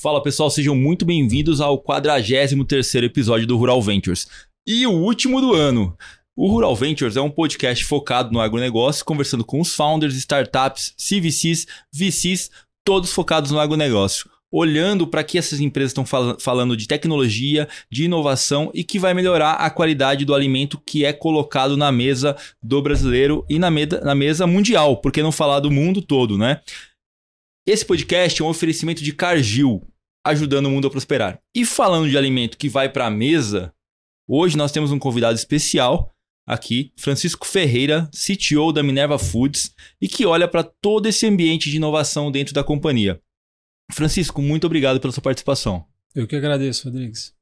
Fala pessoal, sejam muito bem-vindos ao 43 episódio do Rural Ventures e o último do ano. O Rural Ventures é um podcast focado no agronegócio, conversando com os founders, startups, CVCs, VCs, todos focados no agronegócio olhando para que essas empresas estão fal falando de tecnologia, de inovação e que vai melhorar a qualidade do alimento que é colocado na mesa do brasileiro e na, na mesa mundial, porque não falar do mundo todo, né? Esse podcast é um oferecimento de Cargill, ajudando o mundo a prosperar. E falando de alimento que vai para a mesa, hoje nós temos um convidado especial aqui, Francisco Ferreira, CTO da Minerva Foods, e que olha para todo esse ambiente de inovação dentro da companhia. Francisco, muito obrigado pela sua participação. Eu que agradeço, Rodrigues.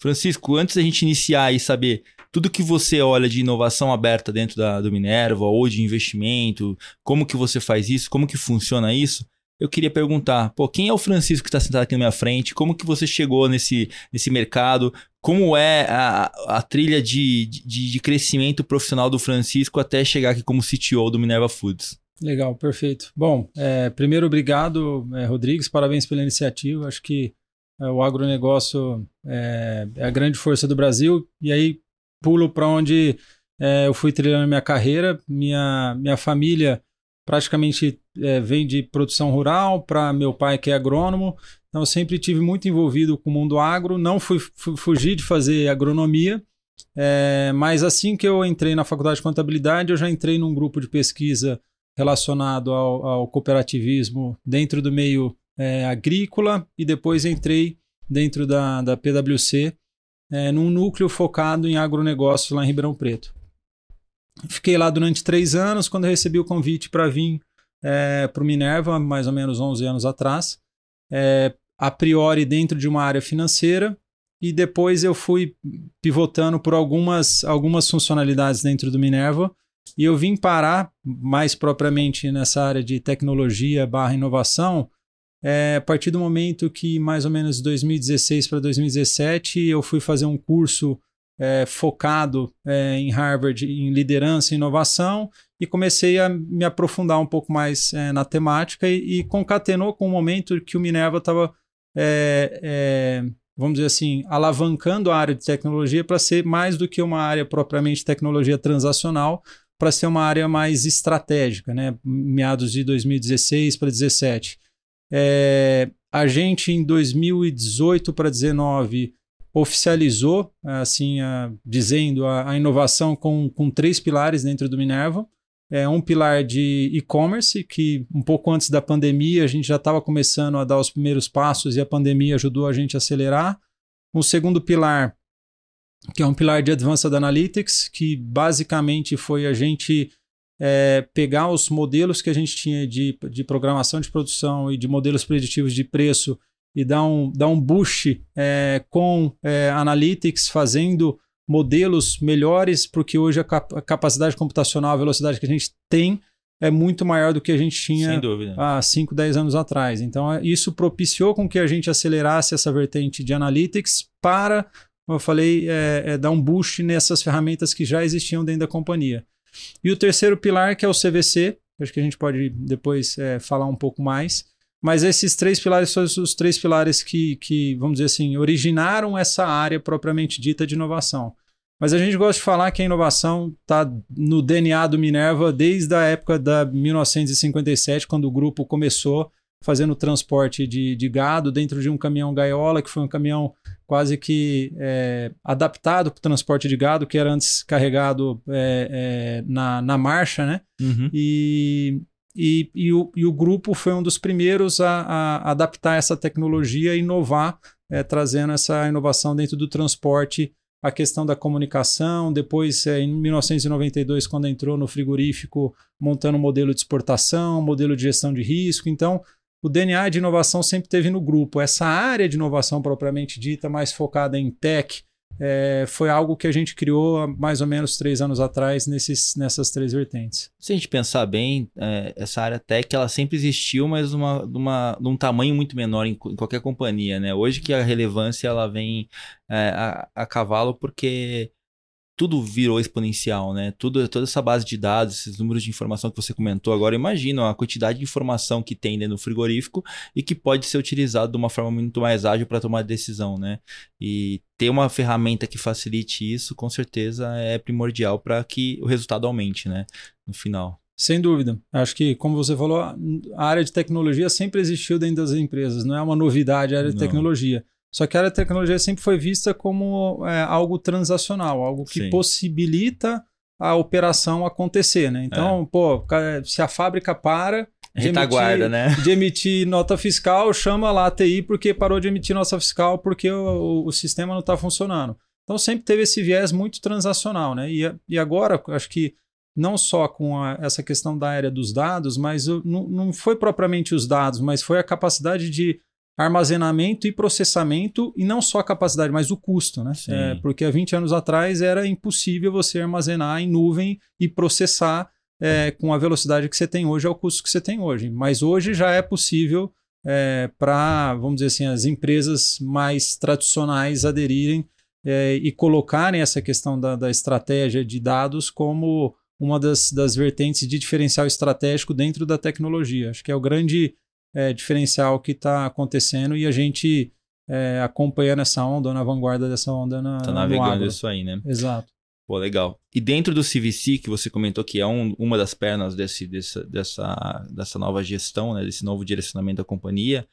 Francisco, antes da gente iniciar e saber tudo que você olha de inovação aberta dentro da, do Minerva ou de investimento, como que você faz isso, como que funciona isso, eu queria perguntar, pô, quem é o Francisco que está sentado aqui na minha frente? Como que você chegou nesse, nesse mercado? Como é a, a trilha de, de, de crescimento profissional do Francisco até chegar aqui como CTO do Minerva Foods? Legal, perfeito. Bom, é, primeiro, obrigado, é, Rodrigues, parabéns pela iniciativa. Acho que é, o agronegócio é, é, a grande força do Brasil. E aí, pulo para onde é, eu fui trilhando minha carreira. Minha, minha família praticamente é, vem de produção rural, para meu pai, que é agrônomo. Então, eu sempre tive muito envolvido com o mundo agro. Não fui, fui fugir de fazer agronomia. É, mas assim que eu entrei na faculdade de contabilidade, eu já entrei num grupo de pesquisa relacionado ao, ao cooperativismo dentro do meio é, agrícola e depois entrei dentro da, da PwC é, num núcleo focado em agronegócios lá em Ribeirão Preto. Fiquei lá durante três anos, quando recebi o convite para vir é, para o Minerva, mais ou menos 11 anos atrás, é, a priori dentro de uma área financeira, e depois eu fui pivotando por algumas, algumas funcionalidades dentro do Minerva, e eu vim parar mais propriamente nessa área de tecnologia barra inovação é, a partir do momento que, mais ou menos 2016 para 2017, eu fui fazer um curso é, focado é, em Harvard em liderança e inovação e comecei a me aprofundar um pouco mais é, na temática e, e, concatenou com o momento que o Minerva estava, é, é, vamos dizer assim, alavancando a área de tecnologia para ser mais do que uma área propriamente tecnologia transacional, para ser uma área mais estratégica, né? meados de 2016 para 2017. É, a gente, em 2018 para 2019, oficializou, assim, a, dizendo a, a, inovação com, com três pilares dentro do Minerva. É um pilar de e-commerce, que um pouco antes da pandemia a gente já estava começando a dar os primeiros passos e a pandemia ajudou a gente a acelerar. Um segundo pilar que é um pilar de Advanced Analytics, que basicamente foi a gente é, pegar os modelos que a gente tinha de, de programação de produção e de modelos preditivos de preço e dar um, dar um boost é, com é, Analytics, fazendo modelos melhores, porque hoje a, cap a, capacidade computacional, a velocidade que a gente tem é muito maior do que a gente tinha há 5, 10 anos atrás. Então, é, isso propiciou com que a gente acelerasse essa vertente de Analytics para como eu falei, é, é dar um boost nessas ferramentas que já existiam dentro da companhia. E o terceiro pilar, que é o CVC, acho que a gente pode depois é, falar um pouco mais. Mas esses três pilares são os três pilares que, que, vamos dizer assim, originaram essa área propriamente dita de inovação. Mas a gente gosta de falar que a inovação está no DNA do Minerva desde a época da 1957, quando o grupo começou fazendo transporte de, de gado dentro de um caminhão gaiola, que foi um caminhão quase que é, adaptado para o transporte de gado, que era antes carregado é, é, na, na marcha, né? Uhum. E, e, e, o, e o grupo foi um dos primeiros a, a adaptar essa tecnologia e inovar, é, trazendo essa inovação dentro do transporte, a questão da comunicação. Depois, é, em 1992, quando entrou no frigorífico, montando um modelo de exportação, modelo de gestão de risco. Então, o DNA de inovação sempre teve no grupo. Essa área de inovação propriamente dita, mais focada em tech, é, foi algo que a gente criou há mais ou menos três anos atrás nesses, nessas três vertentes. Se a gente pensar bem, é, essa área tech ela sempre existiu, mas uma, uma, de um tamanho muito menor em, em, qualquer companhia. Né? Hoje que a relevância ela vem é, a, a cavalo porque tudo virou exponencial, né? Tudo, toda essa base de dados, esses números de informação que você comentou agora, imagina a quantidade de informação que tem dentro do frigorífico e que pode ser utilizado de uma forma muito mais ágil para tomar decisão, né? E ter uma ferramenta que facilite isso, com certeza, é primordial para que o resultado aumente, né? No final. Sem dúvida. Acho que, como você falou, a área de tecnologia sempre existiu dentro das empresas, não é uma novidade a área de não. tecnologia. Só que a área de tecnologia sempre foi vista como é, algo transacional, algo que Sim. possibilita a operação acontecer, né? Então, é. pô, se a fábrica para de emitir, né? de emitir nota fiscal, chama lá a TI porque parou de emitir nota fiscal porque o, o sistema não está funcionando. Então sempre teve esse viés muito transacional, né? E, e agora, acho que não só com a, essa questão da área dos dados, mas não, não foi propriamente os dados, mas foi a capacidade de armazenamento e processamento, e não só a capacidade, mas o custo, né? É, porque há 20 anos atrás era impossível você armazenar em nuvem e processar é, com a velocidade que você tem hoje, ao custo que você tem hoje. Mas hoje já é possível é, para, vamos dizer assim, as empresas mais tradicionais aderirem é, e colocarem essa questão da, da estratégia de dados como uma das, das vertentes de diferencial estratégico dentro da tecnologia. Acho que é o grande é, diferencial que está acontecendo e a gente é, acompanhando essa onda, na vanguarda dessa onda. Na, tá navegando isso aí, né? Exato. Pô, legal. E dentro do CVC, que você comentou que é um, uma das pernas desse, dessa, dessa, dessa nova gestão, né, desse novo direcionamento da companhia,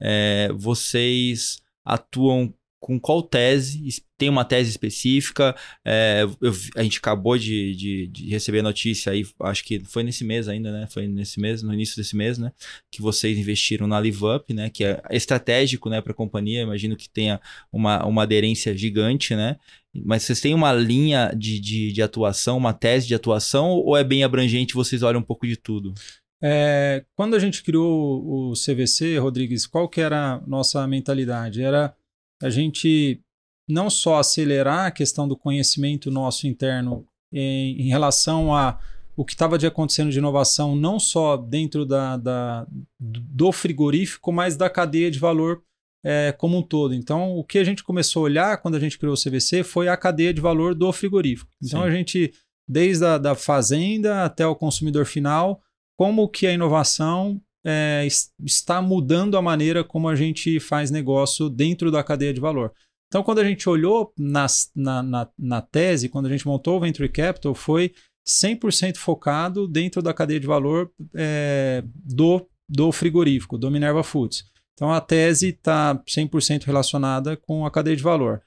é, vocês atuam com qual tese? Tem uma tese específica? É, eu, a gente acabou de, de, de, receber notícia aí, acho que foi nesse mês ainda, né? Foi nesse mês, no início desse mês, né? Que vocês investiram na LiveUp, né? Que é estratégico, né, para a companhia. Imagino que tenha uma, uma aderência gigante, né? Mas vocês têm uma linha de, de, de atuação, uma tese de atuação, ou é bem abrangente? Vocês olham um pouco de tudo? É, quando a gente criou o CVC, Rodrigues, qual que era a nossa mentalidade? Era a gente não só acelerar a questão do conhecimento nosso interno em, em relação a o que estava de acontecendo de inovação, não só dentro da, da, do frigorífico, mas da cadeia de valor é, como um todo. Então, o que a gente começou a olhar quando a gente criou o CVC foi a cadeia de valor do frigorífico. Então, Sim. a gente, desde a da fazenda até o consumidor final, como que a inovação é, está mudando a maneira como a gente faz negócio dentro da cadeia de valor. Então, quando a gente olhou nas, na, na, na, tese, quando a gente montou o Venture Capital, foi 100% focado dentro da cadeia de valor é, do, do frigorífico, do Minerva Foods. Então, a tese está 100% relacionada com a cadeia de valor.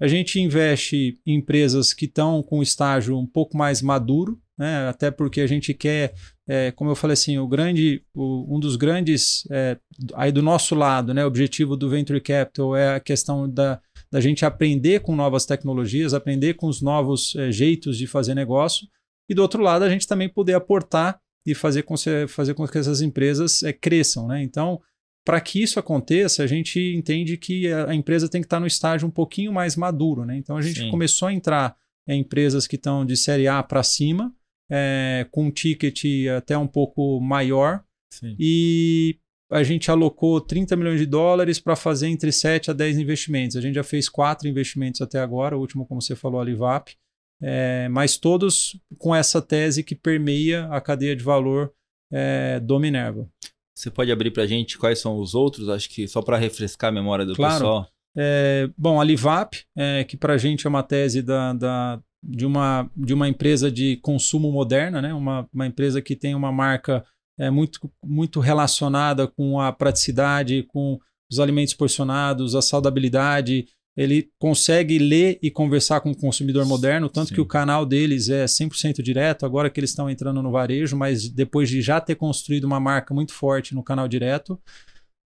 A gente investe em empresas que estão com estágio um pouco mais maduro, né? até porque a gente quer é, como eu falei assim, o grande, o, um dos grandes, é, aí do nosso lado, né, o objetivo do Venture Capital é a questão da, da gente aprender com novas tecnologias, aprender com os novos é, jeitos de fazer negócio, e do outro lado a gente também poder aportar e fazer com, fazer com que essas empresas é, cresçam. Né? Então, para que isso aconteça, a gente entende que a, a, empresa tem que estar no estágio um pouquinho mais maduro. Né? Então, a gente Sim. começou a entrar em empresas que estão de série A para cima, é, com um ticket até um pouco maior. Sim. E a gente alocou 30 milhões de dólares para fazer entre 7 a 10 investimentos. A gente já fez quatro investimentos até agora, o último, como você falou, a Livap, é, mas todos com essa tese que permeia a cadeia de valor é, do Minerva. Você pode abrir para a gente quais são os outros? Acho que só para refrescar a memória do claro. pessoal. É, bom, a Livap, é, que para a gente é uma tese da, da, de uma, de uma empresa de consumo moderna, né? uma, uma empresa que tem uma marca é, muito, muito relacionada com a praticidade, com os alimentos porcionados, a saudabilidade. Ele consegue ler e conversar com o consumidor moderno, tanto Sim. que o canal deles é 100% direto, agora que eles estão entrando no varejo, mas depois de já ter construído uma marca muito forte no canal direto.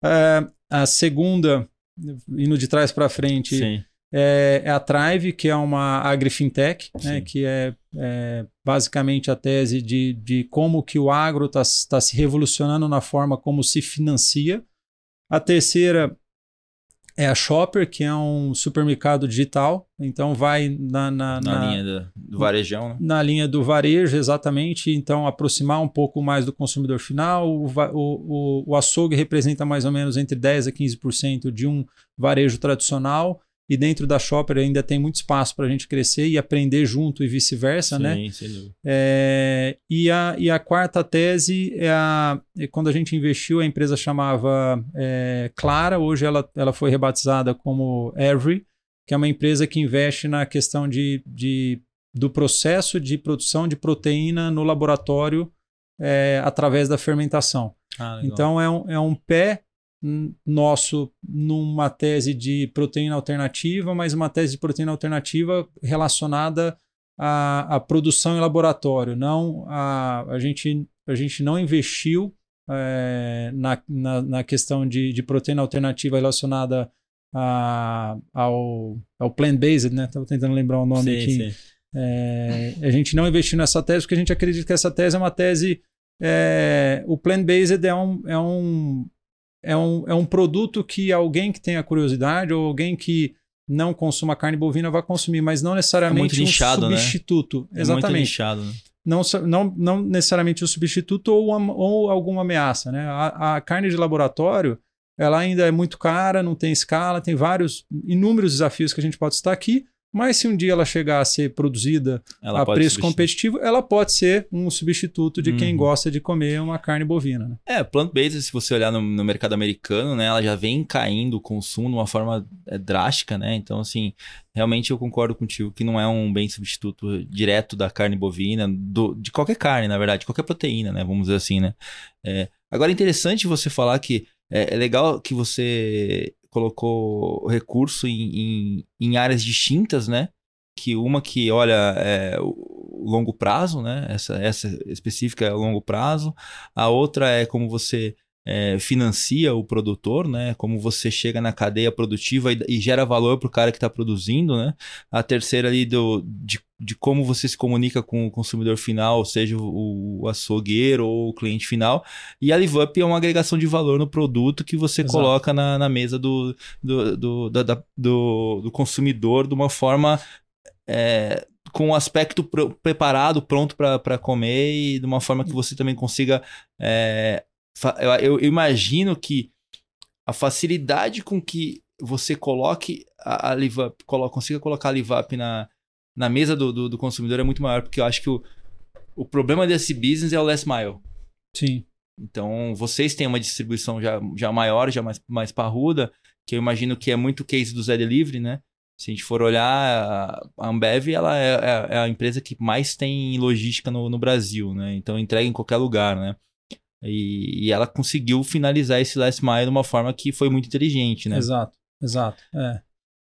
É, a segunda, indo de trás para frente, Sim é, é a Thrive, que é uma agrifintech, né, que é, é, basicamente a tese de, de como que o agro está tá se revolucionando na forma como se financia. A terceira é a Shopper, que é um supermercado digital, então vai na, na, na, na linha do, do varejão. Né? Na linha do varejo, exatamente. Então, aproximar um pouco mais do consumidor final. O, o, o, o açougue representa mais ou menos entre 10% a 15% de um varejo tradicional e dentro da Shopper ainda tem muito espaço para a gente crescer e aprender junto e vice-versa, né? Sim. É, e, a, e a quarta tese é, a, é quando a gente investiu, a empresa chamava é, Clara, hoje ela, ela foi rebatizada como Every, que é uma empresa que investe na questão de, de, do processo de produção de proteína no laboratório é, através da fermentação. Ah, então é um, é um pé nosso numa tese de proteína alternativa, mas uma tese de proteína alternativa relacionada à, à produção em laboratório. Não a, a, gente, a gente não investiu é, na, na, na, questão de, de proteína alternativa relacionada a, ao, ao plant-based, né? Estava tentando lembrar o nome sim, aqui. Sim. É, a gente não investiu nessa tese porque a gente acredita que essa tese é uma tese. É, o plant-based é um, é um é um, é um produto que alguém que tenha curiosidade ou alguém que não consuma carne bovina vai consumir, mas não necessariamente é um substituto. Né? Exatamente. É muito nichado, né? Não, não, não necessariamente um substituto ou, uma, ou alguma ameaça. Né? A, a, carne de laboratório ela ainda é muito cara, não tem escala, tem vários, inúmeros desafios que a gente pode estar aqui, mas se um dia ela chegar a ser produzida ela a preço competitivo, ela pode ser um substituto de uhum. quem gosta de comer uma carne bovina. Né? É, plant-based, se você olhar no, no, mercado americano, né, ela já vem caindo o consumo de uma forma é, drástica, né? Então, assim, realmente eu concordo contigo que não é um bem substituto direto da carne bovina, do, de qualquer carne, na verdade, qualquer proteína, né? Vamos dizer assim, né? É, agora é interessante você falar que é, é legal que você colocou recurso em, em, em, áreas distintas, né? Que uma que olha é, o longo prazo, né? Essa, essa específica é o longo prazo. A outra é como você é, financia o produtor, né? Como você chega na cadeia produtiva e, e gera valor para o cara que está produzindo, né? A terceira ali do, de, de como você se comunica com o consumidor final, seja o, o açougueiro ou o cliente final. E a LiveUp é uma agregação de valor no produto que você Exato. coloca na, na mesa do, do, do, da, da, do, do consumidor de uma forma é, com o aspecto pr preparado, pronto para comer e de uma forma que você também consiga é, eu, eu imagino que a facilidade com que você coloque a, a LiveUp, colo, consiga colocar a LiveUp na, na mesa do, do, do, consumidor é muito maior, porque eu acho que o, o problema desse business é o last mile. Sim. Então, vocês têm uma distribuição já, já maior, já mais, mais parruda, que eu imagino que é muito case do Zé Delivery, né? Se a gente for olhar, a Ambev ela é, é, é a empresa que mais tem logística no, no Brasil, né? Então, entrega em qualquer lugar, né? E, e, ela conseguiu finalizar esse last mile de uma forma que foi muito inteligente, né? Exato, exato. É.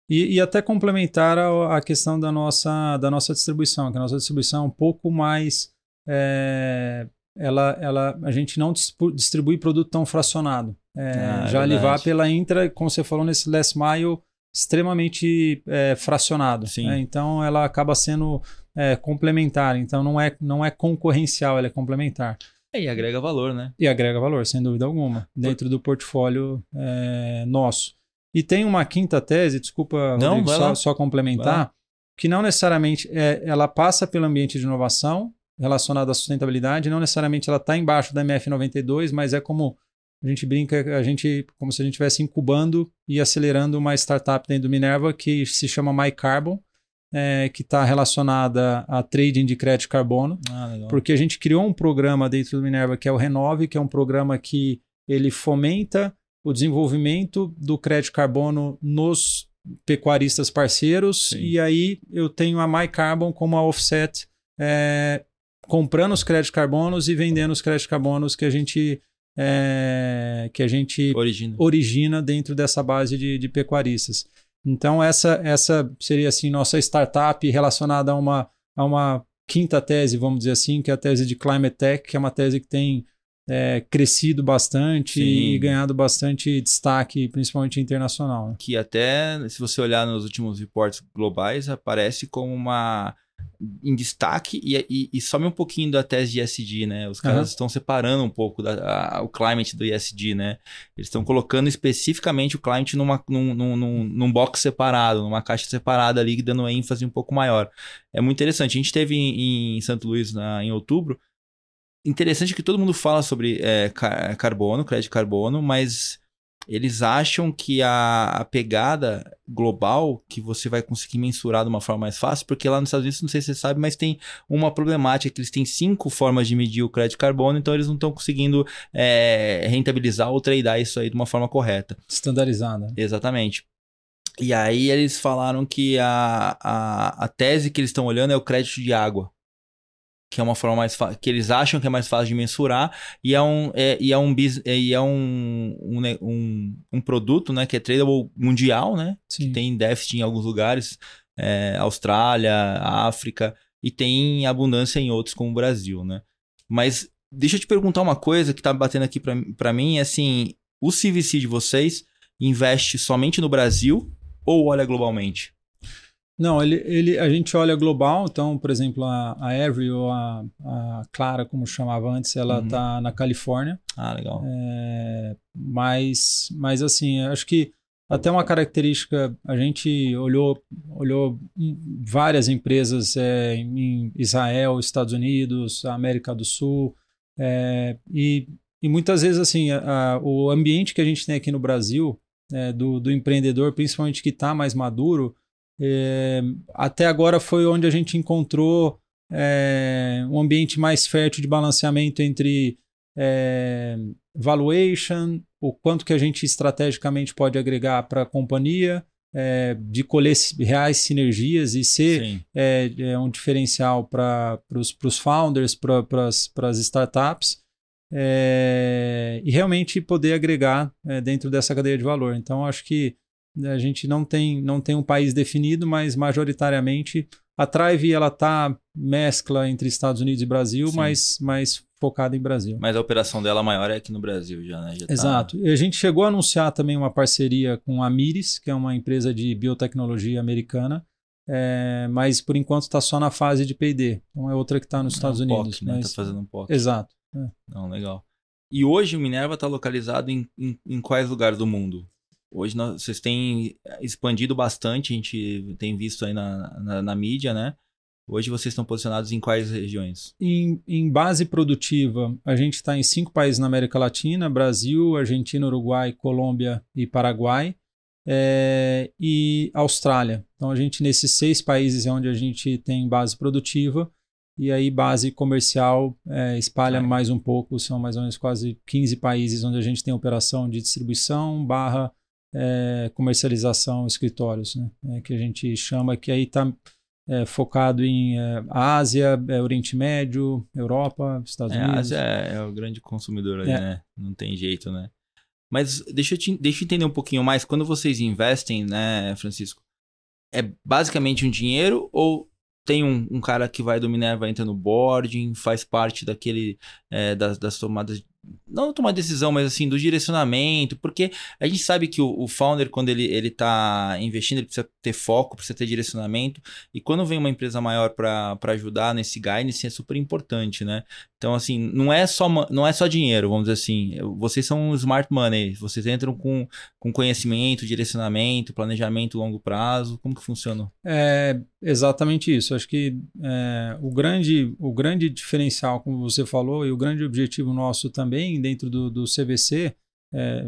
E, e até complementar a, a, questão da nossa, da nossa distribuição, que a nossa distribuição é um pouco mais. É, ela, ela, a gente não distribui produto tão fracionado. É, ah, é já a Livap ela entra, como você falou, nesse last mile extremamente é, fracionado. Né? Então ela acaba sendo é, complementar. Então não é, não é concorrencial, ela é complementar. É, e agrega valor, né? E agrega valor, sem dúvida alguma, dentro do portfólio é, nosso. E tem uma quinta tese, desculpa, não, Rodrigo, só, só, complementar, que não necessariamente é, ela passa pelo ambiente de inovação relacionado à sustentabilidade, não necessariamente ela está embaixo da MF92, mas é como a gente brinca, a gente como se a gente estivesse incubando e acelerando uma startup dentro do Minerva que se chama MyCarbon, é, que está relacionada a trading de crédito carbono, ah, porque a gente criou um programa dentro do Minerva que é o Renove, que é um programa que ele fomenta o desenvolvimento do crédito carbono nos pecuaristas parceiros Sim. e aí eu tenho a MyCarbon como a offset é, comprando os créditos carbonos e vendendo os créditos carbonos que a gente é, que a gente origina. origina dentro dessa base de, de pecuaristas. Então, essa, essa seria assim nossa startup relacionada a uma, a uma quinta tese, vamos dizer assim, que é a tese de Climate Tech, que é uma tese que tem é, crescido bastante Sim. e ganhado bastante destaque, principalmente internacional. Né? Que até, se você olhar nos últimos reportes globais, aparece como uma em destaque e, e, e, some um pouquinho da tese de ESG, né? Os caras uhum. estão separando um pouco da, a, o climate do ESG, né? Eles estão colocando especificamente o climate numa, num, num, num, box separado, numa caixa separada ali, dando ênfase um pouco maior. É muito interessante. A gente teve em, em Santo Luís na, em outubro. Interessante que todo mundo fala sobre é, carbono, crédito de carbono, mas eles acham que a, a, pegada global que você vai conseguir mensurar de uma forma mais fácil, porque lá nos Estados Unidos, não sei se você sabe, mas tem uma problemática que eles têm cinco formas de medir o crédito de carbono, então eles não estão conseguindo é, rentabilizar ou tradear isso aí de uma forma correta. Estandarizada. Exatamente. E aí eles falaram que a, a, a tese que eles estão olhando é o crédito de água que é uma forma mais que eles acham que é mais fácil de mensurar e é um é, e é um e é um, um, um, um, produto né que é tradable mundial né Sim. que tem déficit em alguns lugares é, Austrália África e tem abundância em outros como o Brasil né mas deixa eu te perguntar uma coisa que tá batendo aqui para mim é assim o CVC de vocês investe somente no Brasil ou olha globalmente não, ele, ele, a gente olha global, então, por exemplo, a, a Every ou a, a Clara, como chamava antes, ela está uhum. na Califórnia. Ah, legal. É, mas, mas, assim, acho que até uma característica, a gente olhou, olhou várias empresas é, em Israel, Estados Unidos, América do Sul, é, e, e muitas vezes, assim, a, a, o ambiente que a gente tem aqui no Brasil, é, do, do empreendedor, principalmente que está mais maduro, é, até agora foi onde a gente encontrou é, um ambiente mais fértil de balanceamento entre é, valuation, o quanto que a gente estrategicamente pode agregar para a companhia, de colher reais sinergias e ser é, um diferencial para os founders, para as startups. E realmente poder agregar dentro dessa cadeia de valor. Então, acho que a gente não tem, não tem um país definido, mas majoritariamente a Thrive ela tá mescla entre Estados Unidos e Brasil, mas mais focada em Brasil. Mas a operação dela maior é aqui no Brasil já, né? Já tá Exato. Tá... E a gente chegou a anunciar também uma parceria com a Miris, que é uma empresa de biotecnologia americana, é, mas por enquanto está só na fase de P&D. Então é outra que está nos é Estados um Unidos. POC, né? Mas... Tá fazendo um POC. Exato. É. Não, legal. E hoje o Minerva está localizado em, em, em quais lugares do mundo? Hoje nós, vocês têm expandido bastante, a gente tem visto aí na, na, na mídia, né? Hoje vocês estão posicionados em quais regiões? Em, em base produtiva, a gente está em cinco países na América Latina: Brasil, Argentina, Uruguai, Colômbia e Paraguai. É, e Austrália. Então, a gente, nesses seis países é onde a gente tem base produtiva, e aí base comercial é, espalha é. mais um pouco, são mais ou menos quase 15 países onde a gente tem operação de distribuição barra é, comercialização escritórios, né? É, que a gente chama, que aí está é, focado em é, Ásia, é, Oriente Médio, Europa, Estados é, Unidos. A Ásia é, o grande consumidor aí, né? Não tem jeito, né? Mas deixa eu, te, deixa eu entender um pouquinho mais. Quando vocês investem, né, Francisco, é basicamente um dinheiro ou tem um, um cara que vai do Minerva, entra no boarding, faz parte daquele é, das, das tomadas não tomar decisão, mas assim, do direcionamento, porque a gente sabe que o, o, founder, quando ele, ele tá investindo, ele precisa ter foco, precisa ter direcionamento, e quando vem uma empresa maior para ajudar nesse guidance, é super importante, né? Então, assim, não é só, não é só dinheiro, vamos dizer assim, vocês são smart money, vocês entram com, com conhecimento, direcionamento, planejamento longo prazo, como que funciona? É exatamente isso, acho que é, o, grande, o grande diferencial, como você falou, e o grande objetivo nosso também dentro do, do CVC, é,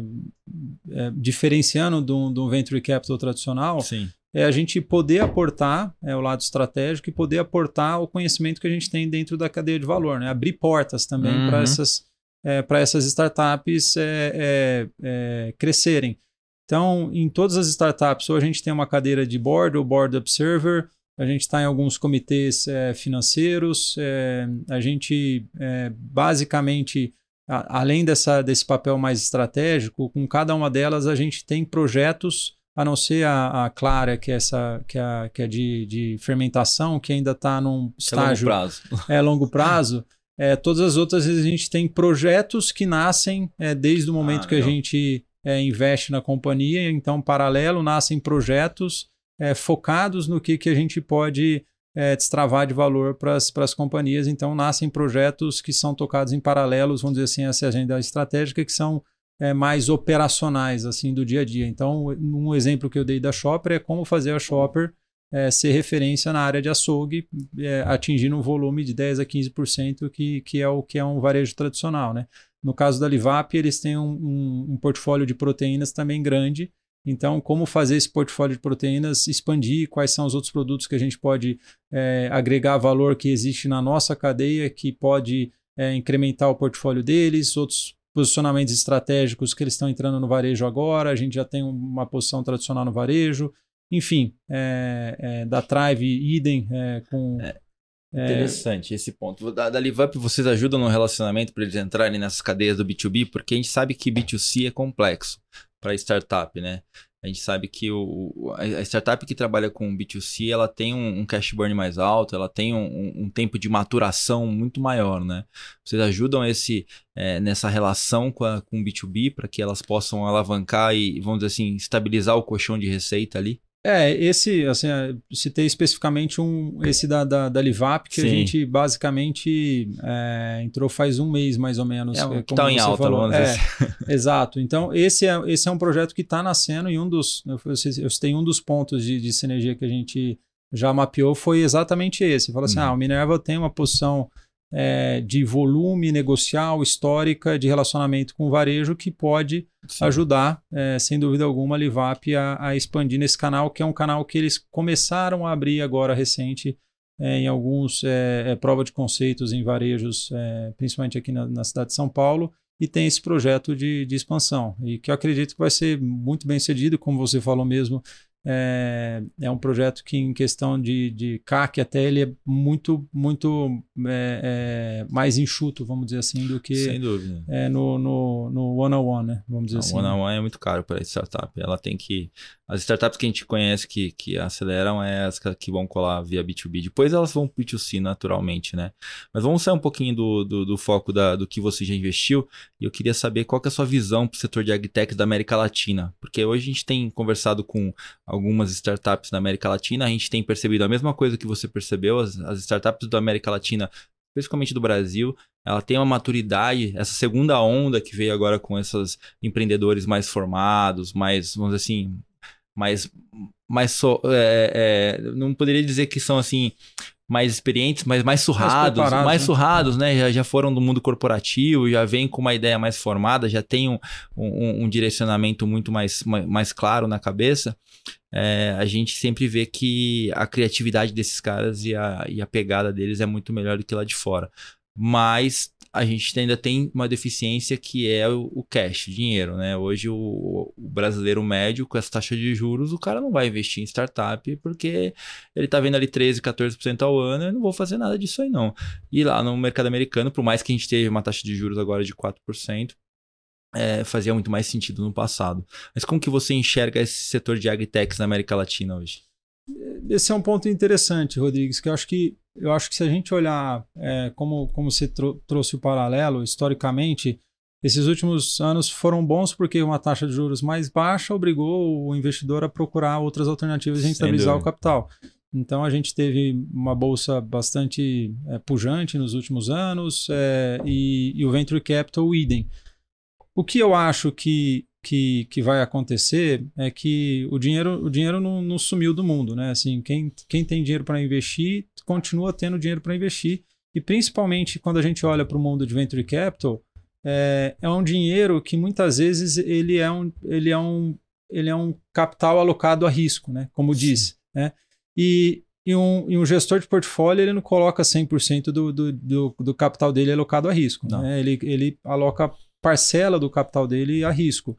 é, diferenciando do, do venture capital tradicional, Sim. É a gente poder aportar é, o lado estratégico e poder aportar o conhecimento que a gente tem dentro da cadeia de valor, né? abrir portas também uhum. para essas, é, essas startups é, é, é, crescerem. Então, em todas as startups, ou a gente tem uma cadeira de board ou board observer, a gente está em alguns comitês é, financeiros, é, a gente é, basicamente além dessa, desse papel mais estratégico, com cada uma delas a gente tem projetos, a não ser a, a Clara, que é, essa, que é, que é de, de fermentação, que ainda está num estágio. É longo prazo. É longo prazo. É, todas as outras vezes a gente tem projetos que nascem é, desde o momento ah, que a gente é, investe na companhia, então, paralelo, nascem projetos é, focados no que, que a gente pode é, destravar de valor para as companhias. Então, nascem projetos que são tocados em paralelos, vamos dizer assim, essa agenda estratégica, que são é, mais operacionais, assim, do dia a dia. Então, um exemplo que eu dei da Shopper é como fazer a Shopper é, ser referência na área de açougue, é, atingindo um volume de 10 a 15%, que, que, é o que é um varejo tradicional, né? No caso da Livap, eles têm um, um, um portfólio de proteínas também grande. Então, como fazer esse portfólio de proteínas expandir? Quais são os outros produtos que a gente pode é, agregar valor que existe na nossa cadeia, que pode é, incrementar o portfólio deles, outros posicionamentos estratégicos que eles estão entrando no varejo agora, a gente já tem uma posição tradicional no varejo, enfim, é, é, da Trive, idem, é, com... É, interessante esse ponto. Da, da LiveUp, vocês ajudam no relacionamento para eles entrarem nessas cadeias do B2B, porque a gente sabe que B2C é complexo para startup, né? A gente sabe que o, a startup que trabalha com B2C, ela tem um, um cash burn mais alto, ela tem um, um, tempo de maturação muito maior, né? Vocês ajudam esse é, nessa relação com, a, com o B2B para que elas possam alavancar e, vamos dizer assim, estabilizar o colchão de receita ali? É, esse, assim, citei especificamente um, esse da, da, da Livap, que Sim. a gente basicamente é, entrou faz um mês mais ou menos. É, é que está em alta, falou. É, exato. Então, esse é, esse é um projeto que está nascendo e um dos, eu, eu citei um dos pontos de, de sinergia que a gente já mapeou foi exatamente esse. Fala assim, uhum. ah, o Minerva tem uma posição é, de volume negocial, histórica, de relacionamento com o varejo que pode Sim. ajudar, é, sem dúvida alguma, a Livap a, a, expandir nesse canal, que é um canal que eles começaram a abrir agora recente é, em alguns é, é, prova de conceitos em varejos, é, principalmente aqui na, na, cidade de São Paulo, e tem esse projeto de, de expansão, e que eu acredito que vai ser muito bem sucedido, como você falou mesmo, é, é um projeto que, em questão de, de CAC, até ele é muito, muito é, é, mais enxuto, vamos dizer assim, do que Sem dúvida. É, no, no, no one-on-one, né? Vamos dizer Não, assim. One-on-one é muito caro para startup. Ela tem que. As startups que a gente conhece que, que aceleram é as que vão colar via B2B. Depois elas vão para B2C naturalmente, né? Mas vamos sair um pouquinho do, do, do foco da, do que você já investiu. E eu queria saber qual que é a sua visão para o setor de agtech da América Latina. Porque hoje a gente tem conversado com algumas startups da América Latina, a gente tem percebido a mesma coisa que você percebeu, as, as startups da América Latina, principalmente do Brasil, ela tem uma maturidade, essa segunda onda que veio agora com esses empreendedores mais formados, mais, vamos dizer assim, mais, mais so, é, é, não poderia dizer que são assim mais experientes, mas mais surrados, mais, mais né? surrados, né? Já, já foram do mundo corporativo, já vêm com uma ideia mais formada, já tem um, um, um direcionamento muito mais, mais claro na cabeça. É, a gente sempre vê que a criatividade desses caras e a, e a pegada deles é muito melhor do que lá de fora. Mas a gente ainda tem uma deficiência que é o, o cash, dinheiro, né? Hoje o, o, brasileiro médio com essa taxa de juros, o cara não vai investir em startup porque ele tá vendo ali 13, 14% ao ano, eu não vou fazer nada disso aí não. E lá no mercado americano, por mais que a gente tenha uma taxa de juros agora de 4%, é, fazia muito mais sentido no passado. Mas como que você enxerga esse setor de agritechs na América Latina hoje? Esse é um ponto interessante, Rodrigues, que eu acho que eu acho que se a gente olhar é, como, como você trou trouxe o paralelo, historicamente, esses últimos anos foram bons porque uma taxa de juros mais baixa obrigou o investidor a procurar outras alternativas de rentabilizar o capital. Então a gente teve uma bolsa bastante é, pujante nos últimos anos é, e, e, o venture capital idem. O que eu acho que que, que vai acontecer é que o dinheiro, o dinheiro não, não sumiu do mundo, né? Assim, quem, quem tem dinheiro para investir continua tendo dinheiro para investir e principalmente quando a gente olha para o mundo de venture capital é, é um dinheiro que muitas vezes ele é um, ele é um, ele é um capital alocado a risco, né? Como diz, né? E, e um, e um, gestor de portfólio ele não coloca 100% do, do, do, do capital dele alocado a risco. Né? Ele, ele aloca parcela do capital dele a risco.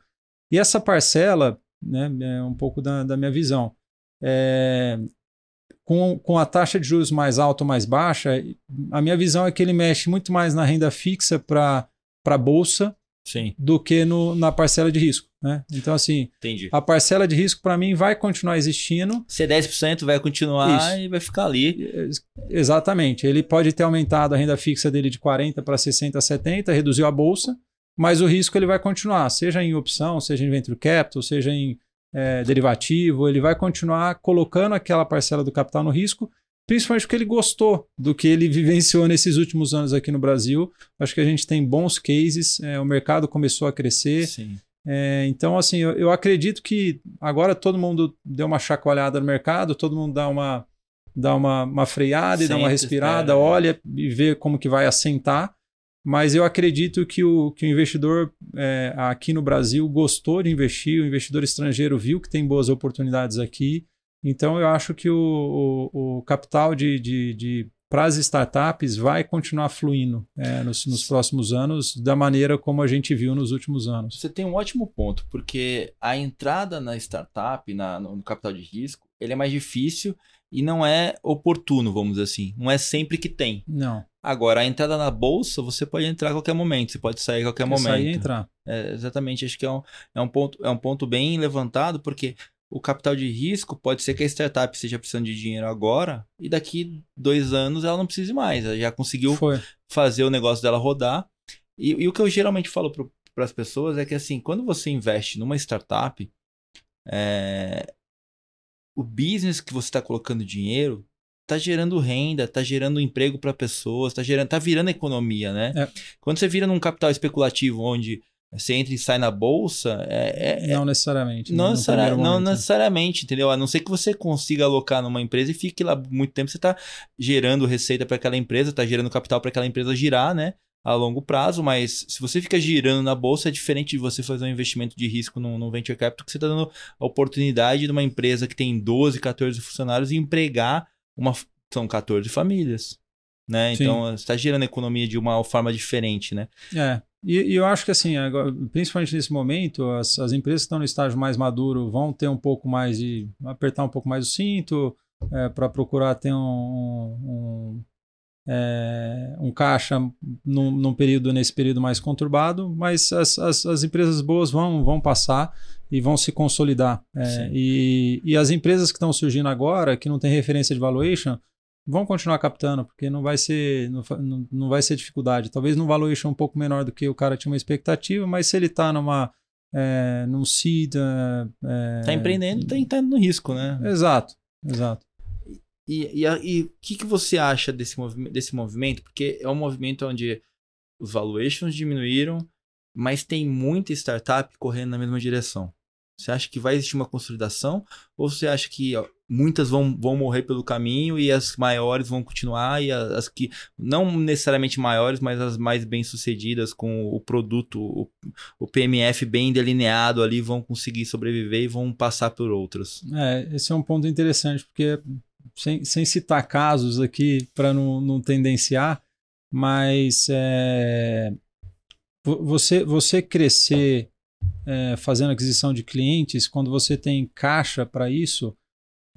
E essa parcela, né, é um pouco da, da minha visão, é, com, com a taxa de juros mais alta ou mais baixa, a minha visão é que ele mexe muito mais na renda fixa para a bolsa Sim. do que no, na parcela de risco. Né? Então, assim, Entendi. a parcela de risco para mim vai continuar existindo. Se é 10% vai continuar Isso. e vai ficar ali. Exatamente. Ele pode ter aumentado a renda fixa dele de 40 para 60, 70, reduziu a bolsa mas o risco ele vai continuar, seja em opção, seja em venture capital, seja em é, derivativo, ele vai continuar colocando aquela parcela do capital no risco, principalmente porque ele gostou do que ele vivenciou nesses últimos anos aqui no Brasil. Acho que a gente tem bons cases, é, o mercado começou a crescer. É, então, assim, eu, eu, acredito que agora todo mundo deu uma chacoalhada no mercado, todo mundo dá uma, dá uma, uma freada e dá uma respirada, espera, olha e vê como que vai assentar. Mas eu acredito que o, que o investidor é, aqui no Brasil gostou de investir, o investidor estrangeiro viu que tem boas oportunidades aqui. Então, eu acho que o, o, o capital de, de, de para as startups vai continuar fluindo é, nos, nos, próximos anos da maneira como a gente viu nos últimos anos. Você tem um ótimo ponto, porque a entrada na startup, na, no capital de risco, ele é mais difícil e não é oportuno, vamos dizer assim. Não é sempre que tem. Não. Agora, a entrada na bolsa, você pode entrar a qualquer momento, você pode sair a qualquer Quer momento. Sair e entrar. É, exatamente, acho que é um, é, um ponto, é um ponto bem levantado, porque o capital de risco pode ser que a startup esteja precisando de dinheiro agora e daqui dois anos ela não precise mais. Ela já conseguiu Foi. fazer o negócio dela rodar. E, e o que eu geralmente falo para as pessoas é que assim, quando você investe numa startup, é, o business que você está colocando dinheiro tá gerando renda, tá gerando emprego para pessoas, tá gerando, tá virando economia, né? É. Quando você vira num capital especulativo onde você entra e sai na bolsa, é, é, é não necessariamente. Não, necessari não necessariamente, entendeu? A não ser que você consiga alocar numa empresa e fique lá muito tempo, você está gerando receita para aquela empresa, está gerando capital para aquela empresa girar, né? A longo prazo, mas se você fica girando na bolsa, é diferente de você fazer um investimento de risco no, no venture capital, que você está dando a oportunidade de uma empresa que tem 12, 14 funcionários e empregar uma, são 14 famílias. Né? Então, está gerando economia de uma forma diferente, né? É. E, e, eu acho que assim, agora, principalmente nesse momento, as, as, empresas que estão no estágio mais maduro vão ter um pouco mais de apertar um pouco mais o cinto é, para procurar ter um, um, é, um caixa num, num, período nesse período mais conturbado, mas as, as, as, empresas boas vão, vão passar e vão se consolidar. É, e, e as empresas que estão surgindo agora, que não tem referência de valuation, vão continuar captando, porque não vai ser não, não vai ser dificuldade. Talvez num valuation um pouco menor do que o cara tinha uma expectativa, mas se ele está numa é, num seed... É, tá empreendendo, tá entrando no risco, né? Exato, exato. E o que, que você acha desse, movi desse movimento? Porque é um movimento onde os valuations diminuíram, mas tem muita startup correndo na mesma direção. Você acha que vai existir uma consolidação? Ou você acha que ó, muitas vão, vão morrer pelo caminho e as maiores vão continuar e as, as, que não necessariamente maiores, mas as mais bem sucedidas com o produto, o, o, PMF bem delineado ali vão conseguir sobreviver e vão passar por outras? É, esse é um ponto interessante, porque sem, sem citar casos aqui para não, não tendenciar, mas é, você, você crescer é, fazendo aquisição de clientes, quando você tem caixa para isso,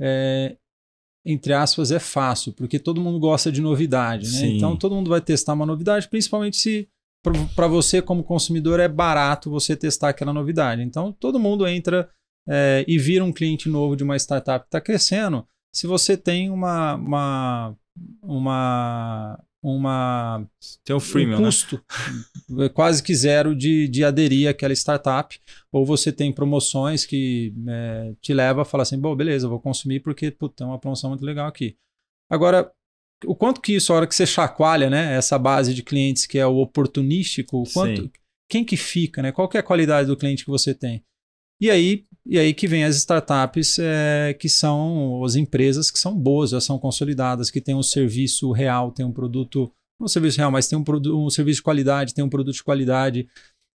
é, entre aspas, é fácil, porque todo mundo gosta de novidade. Né? Então todo mundo vai testar uma novidade, principalmente se para você, como consumidor, é barato você testar aquela novidade. Então todo mundo entra é, e vira um cliente novo de uma startup que está crescendo. Se você tem uma, uma, uma uma tem um, freemium, um custo né? quase que zero de, de aderir àquela startup, ou você tem promoções que é, te leva a falar assim, bom, beleza, vou consumir porque putz, tem uma promoção muito legal aqui. Agora, o quanto que isso, a hora que você chacoalha, né, essa base de clientes que é o oportunístico, quanto, quem que fica, né? Qual que é a qualidade do cliente que você tem? E aí, e aí que vem as startups é, que são as empresas que são boas, já são consolidadas, que têm um serviço real, tem um produto, não um serviço real, mas tem um, um serviço de qualidade, tem um produto de qualidade.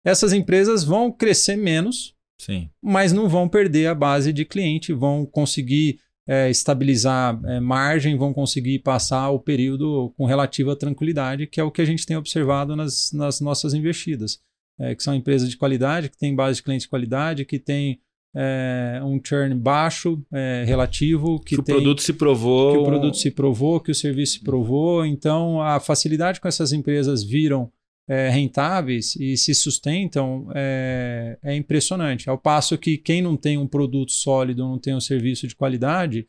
Essas empresas vão crescer menos, Sim. mas não vão perder a base de cliente, vão conseguir é, estabilizar é, margem, vão conseguir passar o período com relativa tranquilidade, que é o que a gente tem observado nas, nas nossas investidas é, que são empresas de qualidade, que têm base de clientes de qualidade, que tem é, um churn baixo é, relativo, que, que tem, o produto se provou, que o produto se provou, que o serviço se provou. Então, a facilidade com essas empresas viram é, rentáveis e se sustentam é, é, impressionante. Ao passo que quem não tem um produto sólido, não tem um serviço de qualidade,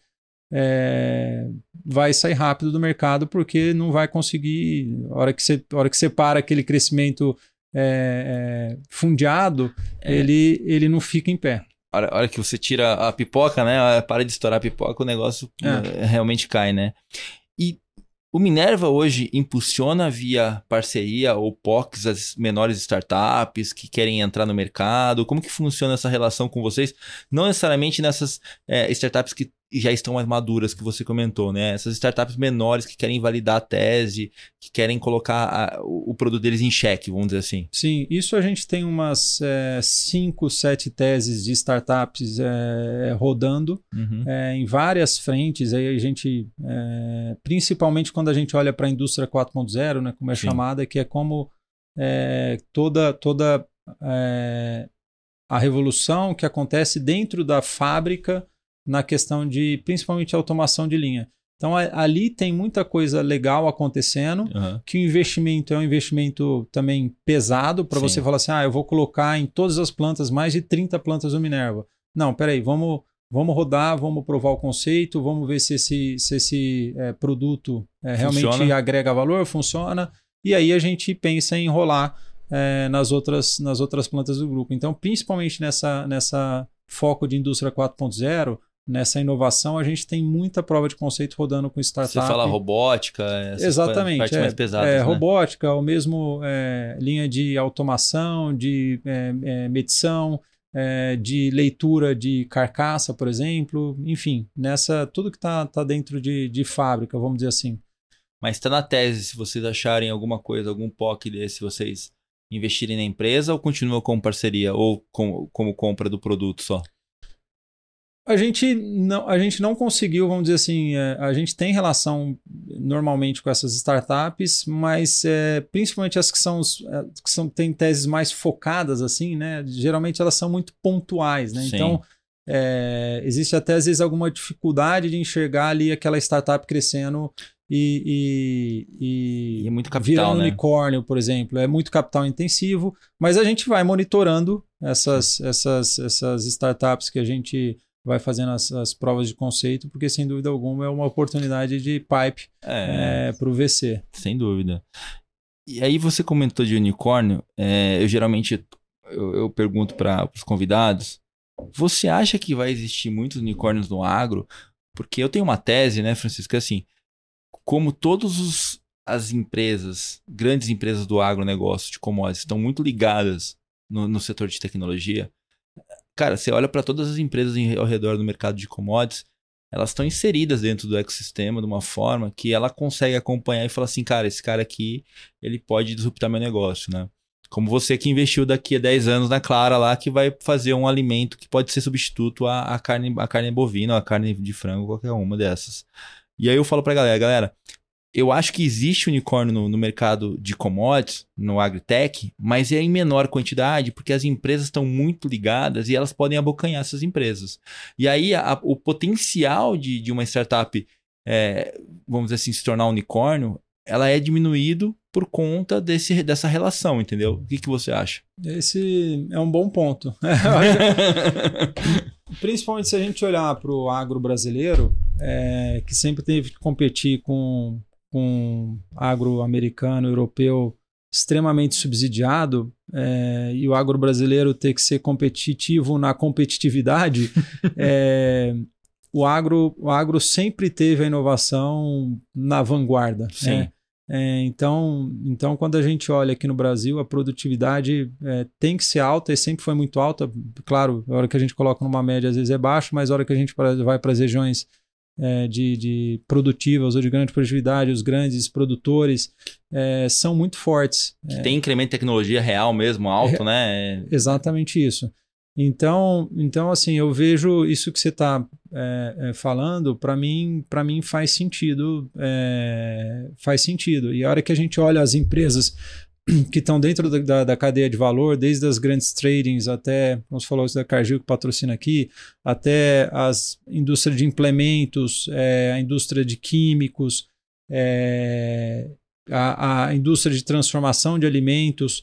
é, vai sair rápido do mercado porque não vai conseguir. A hora que você, hora que você para aquele crescimento é, é, fundeado, é. Ele, ele não fica em pé. A hora, hora que você tira a pipoca, né? Para de estourar a pipoca, o negócio é. realmente cai, né? E o Minerva hoje impulsiona via parceria ou POCs as menores startups que querem entrar no mercado? Como que funciona essa relação com vocês? Não necessariamente nessas é, startups que já estão mais maduras que você comentou, né? Essas startups menores que querem validar a tese, que querem colocar a, o, o, produto deles em xeque, vamos dizer assim. Sim, isso a gente tem umas é, cinco, sete teses de startups é, rodando uhum. é, em várias frentes. Aí a gente, é, principalmente quando a gente olha para a indústria 4.0, né, como é Sim. chamada, que é como é, toda toda é, a revolução que acontece dentro da fábrica na questão de principalmente automação de linha. Então ali tem muita coisa legal acontecendo, uhum. que o investimento é um investimento também pesado para você falar assim, ah, eu vou colocar em todas as plantas mais de 30 plantas do Minerva. Não, peraí, vamos, vamos rodar, vamos provar o conceito, vamos ver se esse, se esse é, produto é, realmente agrega valor, funciona, e aí a gente pensa em enrolar é, nas, outras, nas outras plantas do grupo. Então, principalmente nessa, nessa foco de indústria 4.0, nessa inovação, a gente tem muita prova de conceito rodando com startup. Você fala robótica, exatamente, partes é, mais pesadas, é, né? robótica, ou mesmo é, linha de automação, de é, é medição, é, de leitura de carcaça, por exemplo, enfim, nessa tudo que está tá dentro de, de fábrica, vamos dizer assim. Mas está na tese, se vocês acharem alguma coisa, algum POC desse, vocês investirem na empresa ou continua como parceria ou com, como compra do produto só? A gente não, a gente não conseguiu, vamos dizer assim, é, a gente tem relação normalmente com essas startups, mas é, principalmente as que são, é, que são têm teses mais focadas assim, né? Geralmente elas são muito pontuais, né? Sim. Então é, existe até às vezes alguma dificuldade de enxergar ali aquela startup crescendo e, e, e, e é muito capital, um né? unicórnio, por exemplo. É muito capital intensivo, mas a gente vai monitorando essas, essas, essas startups que a gente vai fazendo as, as, provas de conceito, porque sem dúvida alguma é uma oportunidade de pipe é, é, para o VC. Sem dúvida. E aí você comentou de unicórnio, é, eu geralmente eu, eu pergunto para os convidados, você acha que vai existir muitos unicórnios no agro? Porque eu tenho uma tese, né, Francisco, assim, como todas as empresas, grandes empresas do agronegócio de commodities, estão muito ligadas no, no setor de tecnologia, cara, você olha para todas as empresas ao redor do mercado de commodities, elas estão inseridas dentro do ecossistema de uma forma que ela consegue acompanhar e falar assim, cara, esse cara aqui, ele pode disruptar meu negócio, né? Como você que investiu daqui a 10 anos na Clara lá, que vai fazer um alimento que pode ser substituto à, à carne, à carne bovina, à carne de frango, qualquer uma dessas. E aí eu falo pra galera, galera, eu acho que existe unicórnio no, no, mercado de commodities, no agritech, mas é em menor quantidade, porque as empresas estão muito ligadas e elas podem abocanhar essas empresas. E aí a, o potencial de, de uma startup, é, vamos dizer assim, se tornar unicórnio, ela é diminuído por conta desse, dessa relação, entendeu? O que, que você acha? Esse é um bom ponto. Principalmente se a gente olhar para o agro brasileiro, é, que sempre teve que competir com com agro americano, europeu extremamente subsidiado é, e o agro brasileiro ter que ser competitivo na competitividade, é, o, agro, o agro sempre teve a inovação na vanguarda. Sim. Né? É, então, então, quando a gente olha aqui no Brasil, a produtividade é, tem que ser alta e sempre foi muito alta. Claro, a hora que a gente coloca numa média, às vezes é baixo, mas a hora que a gente vai para as regiões é, de, de, produtivas ou de grande produtividade, os grandes produtores é, são muito fortes. Que é, tem incremento de tecnologia real mesmo, alto, né? Exatamente isso. Então, então assim, eu vejo isso que você está é, é, falando, para mim, para mim faz sentido, é, faz sentido. E a hora que a gente olha as empresas que estão dentro da, da, da, cadeia de valor, desde as grandes tradings até, você falou, isso da Cargill que patrocina aqui, até as indústrias de implementos, é, a indústria de químicos, é, a, a, indústria de transformação de alimentos,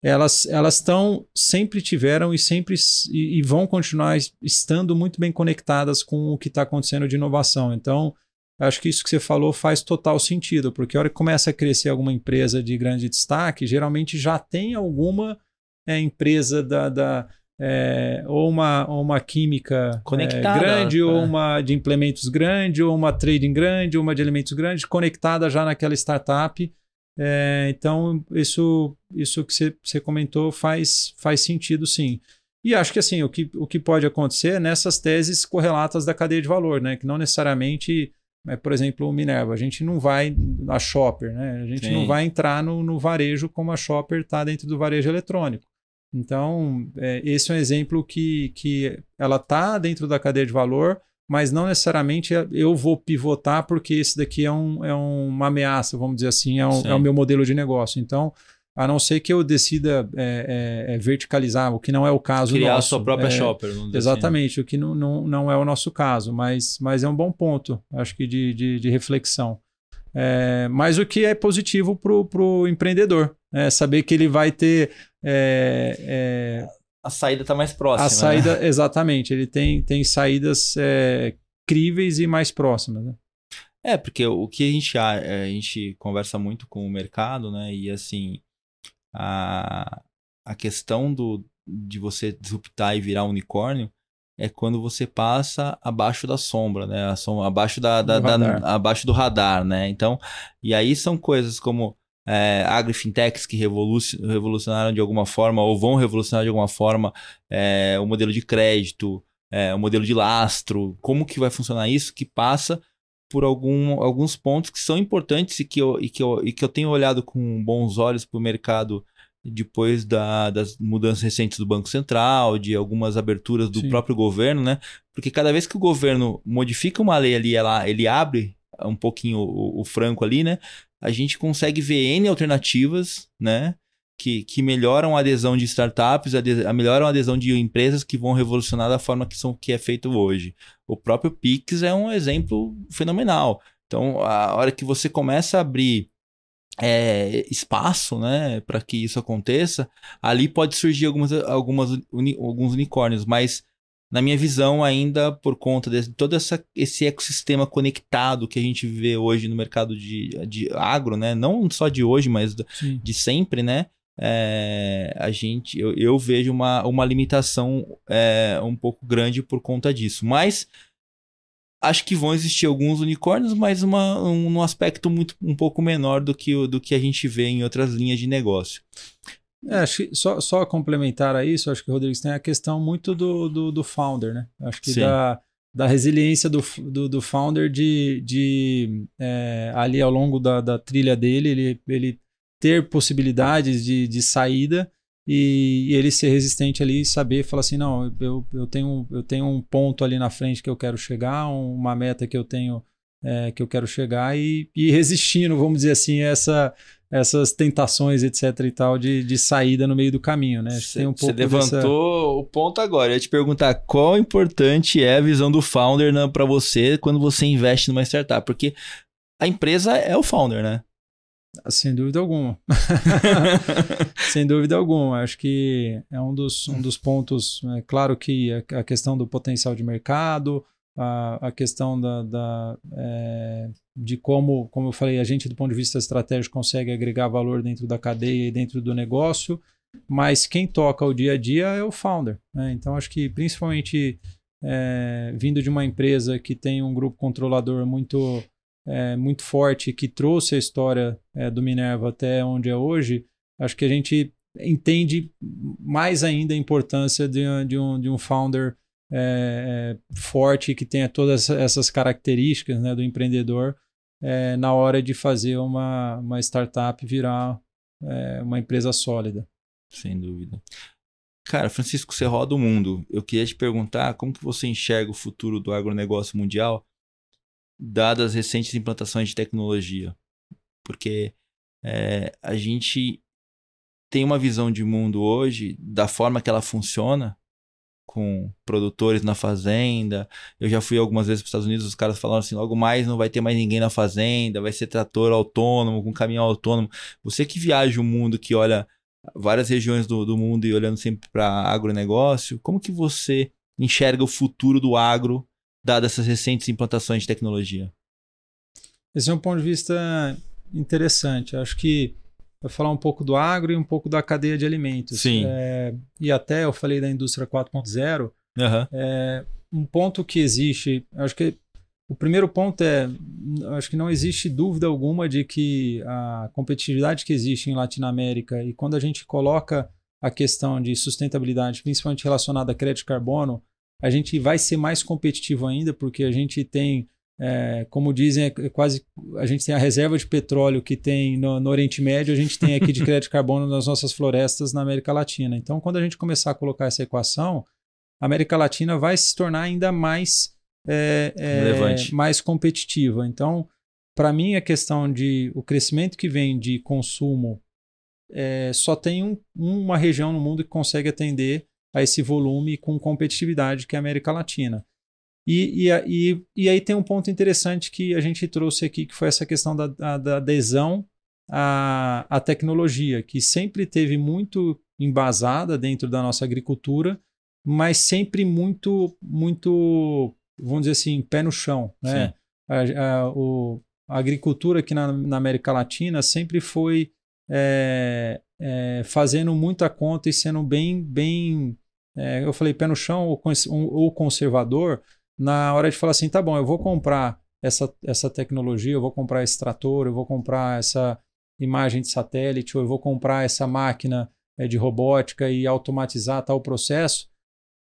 elas elas estão sempre tiveram e sempre e, e vão continuar estando muito bem conectadas com o que está acontecendo de inovação. Então Acho que isso que você falou faz total sentido, porque a hora que começa a crescer alguma empresa de grande destaque, geralmente já tem alguma é, empresa da, da é, ou, uma, ou uma química conectada, é, grande, é. ou uma de implementos grande, ou uma trading grande, ou uma de alimentos grande, conectada já naquela startup. É, então, isso, isso que você, você comentou faz, faz sentido sim. E acho que assim, o que, o que pode acontecer é nessas teses correlatas da cadeia de valor, né? Que não necessariamente, é, por exemplo, o Minerva, a gente não vai a Shopper, né? A gente Sim. não vai entrar no, no varejo como a Shopper está dentro do varejo eletrônico. Então, é, esse é um exemplo que, que ela está dentro da cadeia de valor, mas não necessariamente eu vou pivotar porque esse daqui é, um, é uma ameaça, vamos dizer assim, é, um, é o meu modelo de negócio. Então, a não ser que eu decida é, é, é verticalizar, o que não é o caso Criar nosso. a sua própria é, shopper. Assim, exatamente, assim. o que não, não, não é o nosso caso, mas, mas é um bom ponto, acho que de, de, de reflexão. É, mas o que é positivo para o empreendedor, é saber que ele vai ter. É, a saída está mais próxima. A saída, né? exatamente, ele tem, tem saídas críveis e mais próximas. Né? É, porque o que a gente, a, a gente conversa muito com o mercado, né? E assim, a, a questão do, de você disruptar e virar unicórnio é quando você passa abaixo da sombra, né? Sombra, abaixo, da, da, da, abaixo do radar, né? Então, e aí são coisas como é, agri-fintechs que revolucionaram de alguma forma ou vão revolucionar de alguma forma é, o modelo de crédito, é, o modelo de lastro, como que vai funcionar isso, que passa por algum, alguns pontos que são importantes e que eu, e que eu, e que eu tenho olhado com bons olhos para o mercado depois da, das mudanças recentes do Banco Central, de algumas aberturas do Sim. próprio governo, né? Porque cada vez que o governo modifica uma lei ali, ela, ele abre um pouquinho o, o franco ali, né? A gente consegue ver N alternativas, né? Que, que melhoram a adesão de startups, a melhoram a adesão de empresas que vão revolucionar da forma que, são, que é feito hoje. O próprio Pix é um exemplo fenomenal. Então, a hora que você começa a abrir é, espaço né, para que isso aconteça, ali pode surgir algumas, algumas uni, alguns unicórnios, mas na minha visão, ainda por conta de todo essa, esse ecossistema conectado que a gente vê hoje no mercado de, de agro, né? Não só de hoje, mas Sim. de sempre, né? É, a gente eu, eu, vejo uma, uma limitação é, um pouco grande por conta disso. Mas acho que vão existir alguns unicórnios, mas uma, um, um aspecto muito um pouco menor do que, do que a gente vê em outras linhas de negócio. É, acho que só, só complementar a isso, acho que Rodrigues tem a questão muito do, do, do founder, né? Acho que da, da resiliência do, do, do founder de, de é, ali ao longo da, da trilha dele, ele, ele ter possibilidades de, de saída e, e, ele ser resistente ali e saber falar assim não eu, eu tenho eu tenho um ponto ali na frente que eu quero chegar uma meta que eu tenho é, que eu quero chegar e, e resistindo vamos dizer assim essa essas tentações etc e tal de, de saída no meio do caminho né? Você um levantou dessa... o ponto agora. Eu ia te perguntar qual importante é a visão do founder né, para você quando você investe numa startup? Porque a empresa é o founder né sem dúvida alguma. Sem dúvida alguma. Acho que é um dos, um dos pontos. É claro que a, a questão do potencial de mercado, a, a questão da, da é, de como, como eu falei, a gente, do ponto de vista estratégico, consegue agregar valor dentro da cadeia e dentro do negócio, mas quem toca o dia a dia é o founder. Né? Então, acho que principalmente é, vindo de uma empresa que tem um grupo controlador muito é, muito forte que trouxe a história é, do Minerva até onde é hoje, acho que a gente entende mais ainda a importância de, de, um, de um founder é, é forte que tenha todas essas características né, do empreendedor é, na hora de fazer uma, uma startup virar é, uma empresa sólida. Sem dúvida. Cara, Francisco, você roda o mundo. Eu queria te perguntar como que você enxerga o futuro do agronegócio mundial dadas as recentes implantações de tecnologia. Porque é, a gente tem uma visão de mundo hoje, da forma que ela funciona, com produtores na fazenda. Eu já fui algumas vezes para os Estados Unidos, os caras falaram assim: logo mais não vai ter mais ninguém na fazenda, vai ser trator autônomo, com caminhão autônomo. Você que viaja o mundo, que olha várias regiões do, do mundo e olhando sempre para agronegócio, como que você enxerga o futuro do agro dadas essas recentes implantações de tecnologia? Esse é um ponto de vista interessante. Acho que vai falar um pouco do agro e um pouco da cadeia de alimentos. Sim. É, e até eu falei da indústria 4.0. Uhum. É, um ponto que existe, acho que o primeiro ponto é, acho que não existe dúvida alguma de que a competitividade que existe em Latinoamérica e quando a gente coloca a questão de sustentabilidade, principalmente relacionada a crédito de carbono, a gente vai ser mais competitivo ainda, porque a gente tem, é, como dizem, é quase a gente tem a reserva de petróleo que tem no, no Oriente Médio, a gente tem aqui de crédito de carbono nas nossas florestas na América Latina. Então, quando a gente começar a colocar essa equação, a América Latina vai se tornar ainda mais, é, é, mais competitiva. Então, para mim, a questão de o crescimento que vem de consumo é, só tem um, uma região no mundo que consegue atender a esse volume com competitividade, que é a América Latina. E, e, e, e aí tem um ponto interessante que a gente trouxe aqui, que foi essa questão da, da, da adesão à, à tecnologia, que sempre teve muito embasada dentro da nossa agricultura, mas sempre muito, muito, vamos dizer assim, pé no chão. Né? A, a, o, a agricultura aqui na, na América Latina sempre foi é, é, fazendo muita conta e sendo bem, bem é, eu falei, pé no chão ou, ou conservador, na hora de falar assim, tá bom, eu vou comprar essa, essa tecnologia, eu vou comprar esse trator, eu vou comprar essa imagem de satélite, ou eu vou comprar essa máquina é, de robótica e automatizar tal processo.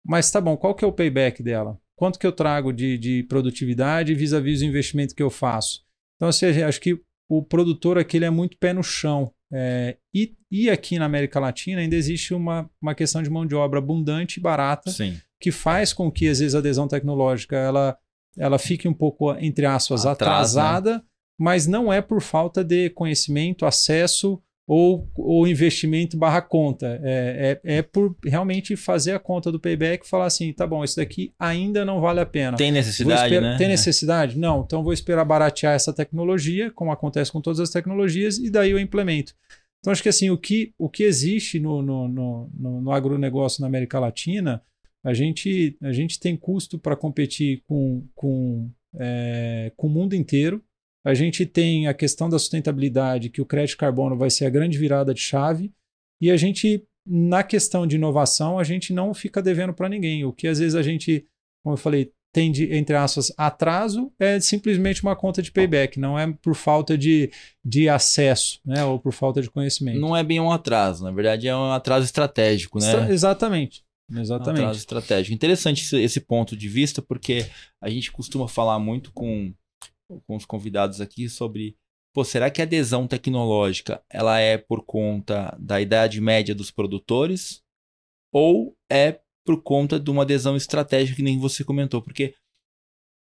Mas tá bom, qual que é o payback dela? Quanto que eu trago de, de produtividade vis-à-vis -vis o investimento que eu faço? Então, assim, acho que o produtor aqui ele é muito pé no chão. É, e, e, aqui na América Latina ainda existe uma, uma questão de mão de obra abundante e barata Sim. que faz com que, às vezes, a adesão tecnológica ela, ela fique um pouco, entre aspas, Atrás, atrasada, né? mas não é por falta de conhecimento, acesso ou, ou investimento barra conta. É, é, é, por realmente fazer a conta do payback e falar assim, tá bom, isso daqui ainda não vale a pena. Tem necessidade, esperar, né? Tem necessidade? Não. Então vou esperar baratear essa tecnologia, como acontece com todas as tecnologias, e daí eu implemento. Então acho que assim, o que, o que existe no, no, no, no, no agronegócio na América Latina, a gente, a gente tem custo para competir com, com, é, com o mundo inteiro. A gente tem a questão da sustentabilidade, que o crédito carbono vai ser a grande virada de chave. E a gente, na questão de inovação, a gente não fica devendo para ninguém. O que às vezes a gente, como eu falei, tem de, entre aspas, atraso, é simplesmente uma conta de payback, não é por falta de, de acesso, né? Ou por falta de conhecimento. Não é bem um atraso, na verdade é um atraso estratégico, né? Extra exatamente. Exatamente. Um atraso estratégico. Interessante esse, esse ponto de vista, porque a gente costuma falar muito com com os convidados aqui sobre pô, será que a adesão tecnológica ela é por conta da idade média dos produtores ou é por conta de uma adesão estratégica que nem você comentou? Porque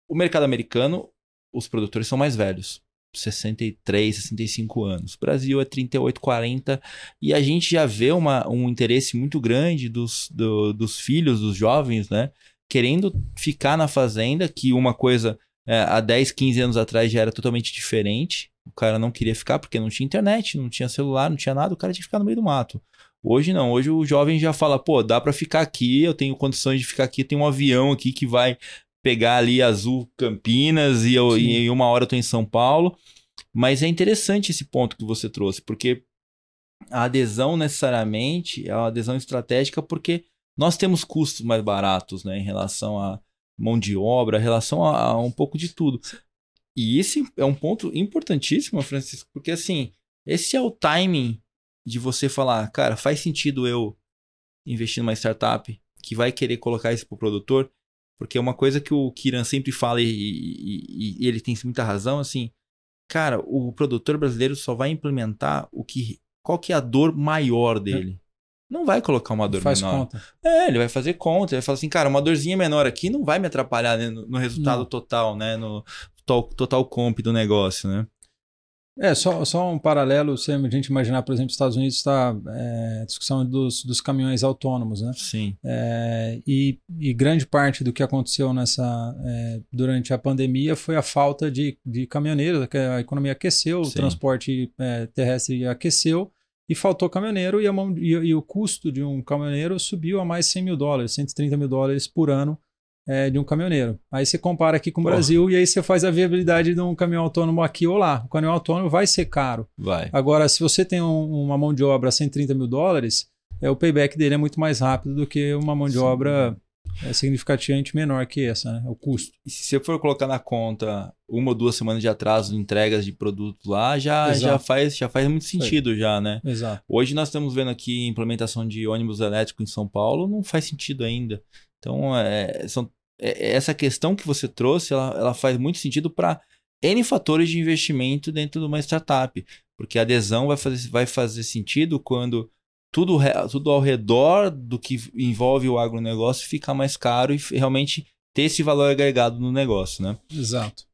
o mercado americano, os produtores são mais velhos. 63, 65 anos. O Brasil é 38, 40. E a gente já vê uma, um interesse muito grande dos, do, dos filhos, dos jovens, né? Querendo ficar na fazenda, que uma coisa é, há 10, 15 anos atrás já era totalmente diferente. O cara não queria ficar porque não tinha internet, não tinha celular, não tinha nada, o cara tinha que ficar no meio do mato. Hoje não, hoje o jovem já fala, pô, dá para ficar aqui, eu tenho condições de ficar aqui, tem um avião aqui que vai pegar ali Azul Campinas e, eu, e em uma hora eu tô em São Paulo. Mas é interessante esse ponto que você trouxe, porque a adesão necessariamente é uma adesão estratégica porque nós temos custos mais baratos né, em relação a mão de obra, relação a, a um pouco de tudo. E esse é um ponto importantíssimo, Francisco, porque assim, esse é o timing de você falar, cara, faz sentido eu investir numa startup que vai querer colocar isso pro produtor, porque é uma coisa que o Kiran sempre fala e, e, e ele tem muita razão, assim, cara, o produtor brasileiro só vai implementar o que, qual que é a dor maior dele não vai colocar uma dor Faz menor. Conta. É, ele vai fazer conta. Ele vai falar assim, cara, uma dorzinha menor aqui não vai me atrapalhar né, no, no, resultado não. total, né? No total, total comp do negócio, né? É, só, só um paralelo, se a gente imaginar, por exemplo, os Estados Unidos está é, discussão dos, dos caminhões autônomos, né? Sim. É, e, e, grande parte do que aconteceu nessa é, durante a pandemia foi a falta de, de caminhoneiros, a economia aqueceu, Sim. o transporte é, terrestre aqueceu, e faltou caminhoneiro e, a, e, e, o custo de um caminhoneiro subiu a mais 100 mil dólares, 130 mil dólares por ano é, de um caminhoneiro. Aí você compara aqui com o Brasil e aí você faz a viabilidade de um caminhão autônomo aqui ou lá. O caminhão autônomo vai ser caro. Vai. Agora, se você tem um, uma mão de obra a 130 mil dólares, é, o payback dele é muito mais rápido do que uma mão de Sim. obra é significativamente menor que essa, né? O custo. E se você for colocar na conta uma ou duas semanas de atraso de entregas de produto lá, já, já, faz, já faz muito sentido, já, né? Exato. Hoje nós estamos vendo aqui implementação de ônibus elétrico em São Paulo, não faz sentido ainda. Então, é, são, é, essa questão que você trouxe, ela, ela faz muito sentido para N fatores de investimento dentro de uma startup. Porque a adesão vai fazer, vai fazer sentido quando tudo, tudo ao redor do que envolve o agronegócio fica mais caro e realmente ter esse valor agregado no negócio, né? Exato.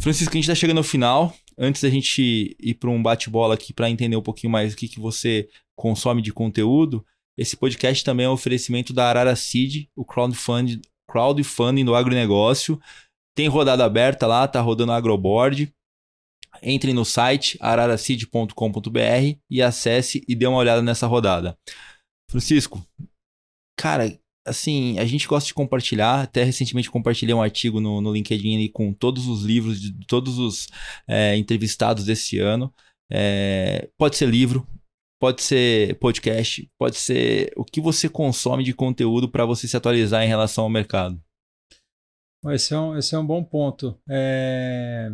Francisco, a gente está chegando ao final. Antes da gente ir para um bate-bola aqui para entender um pouquinho mais o que, que você consome de conteúdo, esse podcast também é um oferecimento da Arara Seed, o crowdfunding, crowdfunding do agronegócio. Tem rodada aberta lá, tá rodando agroboard. Entre no site araracid.com.br e acesse e dê uma olhada nessa rodada. Francisco, cara, assim, a gente gosta de compartilhar. Até recentemente compartilhei um artigo no, no LinkedIn com todos os livros de todos os é, entrevistados desse ano. É, pode ser livro, pode ser podcast, pode ser o que você consome de conteúdo para você se atualizar em relação ao mercado. Esse é um, esse é um bom ponto. É...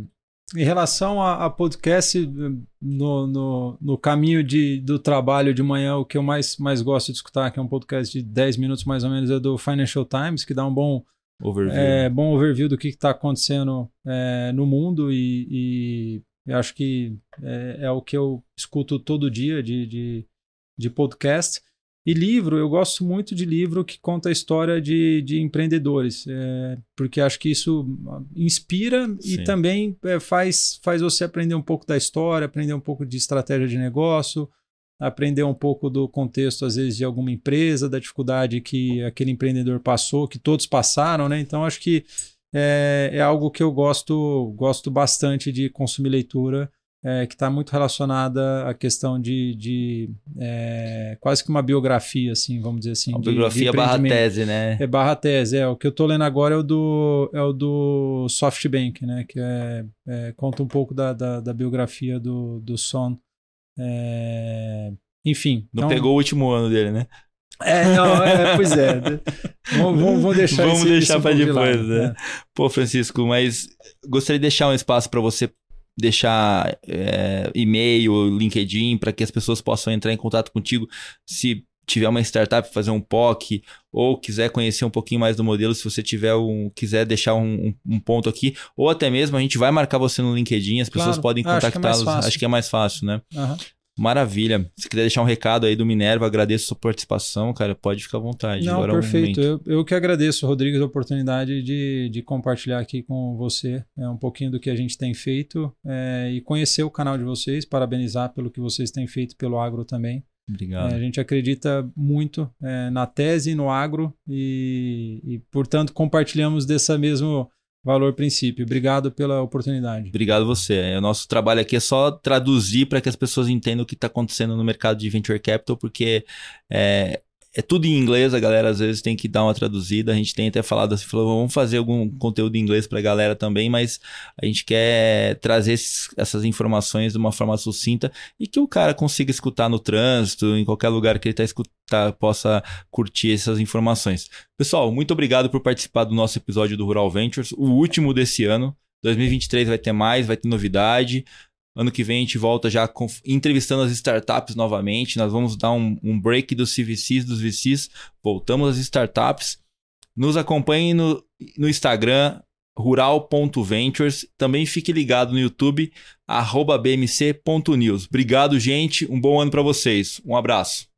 Em relação a, a podcast, no, no, no, caminho de, do trabalho de manhã, o que eu mais, mais gosto de escutar, que é um podcast de 10 minutos mais ou menos, é do Financial Times, que dá um bom overview, é, bom overview do que está acontecendo é, no mundo e, e acho que é, é, o que eu escuto todo dia de, de, de podcast. E livro, eu gosto muito de livro que conta a história de, de empreendedores, é, porque acho que isso inspira Sim. e também é, faz, faz você aprender um pouco da história, aprender um pouco de estratégia de negócio, aprender um pouco do contexto, às vezes, de alguma empresa, da dificuldade que aquele empreendedor passou, que todos passaram, né? Então, acho que é, é algo que eu gosto, gosto bastante de consumir leitura é, que está muito relacionada à questão de, de é, quase que uma biografia, assim, vamos dizer assim. Uma de, biografia de barra tese, né? É barra tese, é. O que eu estou lendo agora é o do, é o do SoftBank, né? Que é, é conta um pouco da, da, da, biografia do, do Son. É, enfim. Não então, pegou o último ano dele, né? É, não, é, pois é. vamos, vamos deixar Vamos esse, deixar para depois, de né? né? Pô, Francisco, mas gostaria de deixar um espaço para você deixar é, e-mail, LinkedIn, para que as pessoas possam entrar em contato contigo se tiver uma startup, fazer um POC, ou quiser conhecer um pouquinho mais do modelo, se você tiver um, quiser deixar um, um, ponto aqui, ou até mesmo a gente vai marcar você no LinkedIn, as pessoas claro. podem contactá-los. Acho, é acho, que é mais fácil, né? Uhum. Maravilha. Se quiser deixar um recado aí do Minerva, agradeço a sua participação, cara. Pode ficar à vontade. Não, Agora perfeito. É eu, eu que agradeço, Rodrigues, a oportunidade de, de compartilhar aqui com você é, um pouquinho do que a gente tem feito é, e conhecer o canal de vocês, parabenizar pelo que vocês têm feito pelo agro também. Obrigado. É, a gente acredita muito é, na tese e no agro e, e, portanto, compartilhamos dessa mesmo Valor princípio. Obrigado pela oportunidade. Obrigado você. É, o nosso trabalho aqui é só traduzir para que as pessoas entendam o que está acontecendo no mercado de venture capital, porque é, é tudo em inglês, a galera às vezes tem que dar uma traduzida. A gente tem até falado assim, falou, vamos fazer algum conteúdo em inglês para a galera também, mas a gente quer trazer esses, essas informações de uma forma sucinta e que o cara consiga escutar no trânsito, em qualquer lugar que ele está escutando, possa curtir essas informações. Pessoal, muito obrigado por participar do nosso episódio do Rural Ventures, o último desse ano. 2023 vai ter mais, vai ter novidade. Ano que vem a gente volta já entrevistando as startups novamente. Nós vamos dar um, um break dos CVCs, dos VCs. Voltamos às startups. Nos acompanhe no, no Instagram, rural.ventures. Também fique ligado no YouTube, bmc.news. Obrigado, gente. Um bom ano para vocês. Um abraço.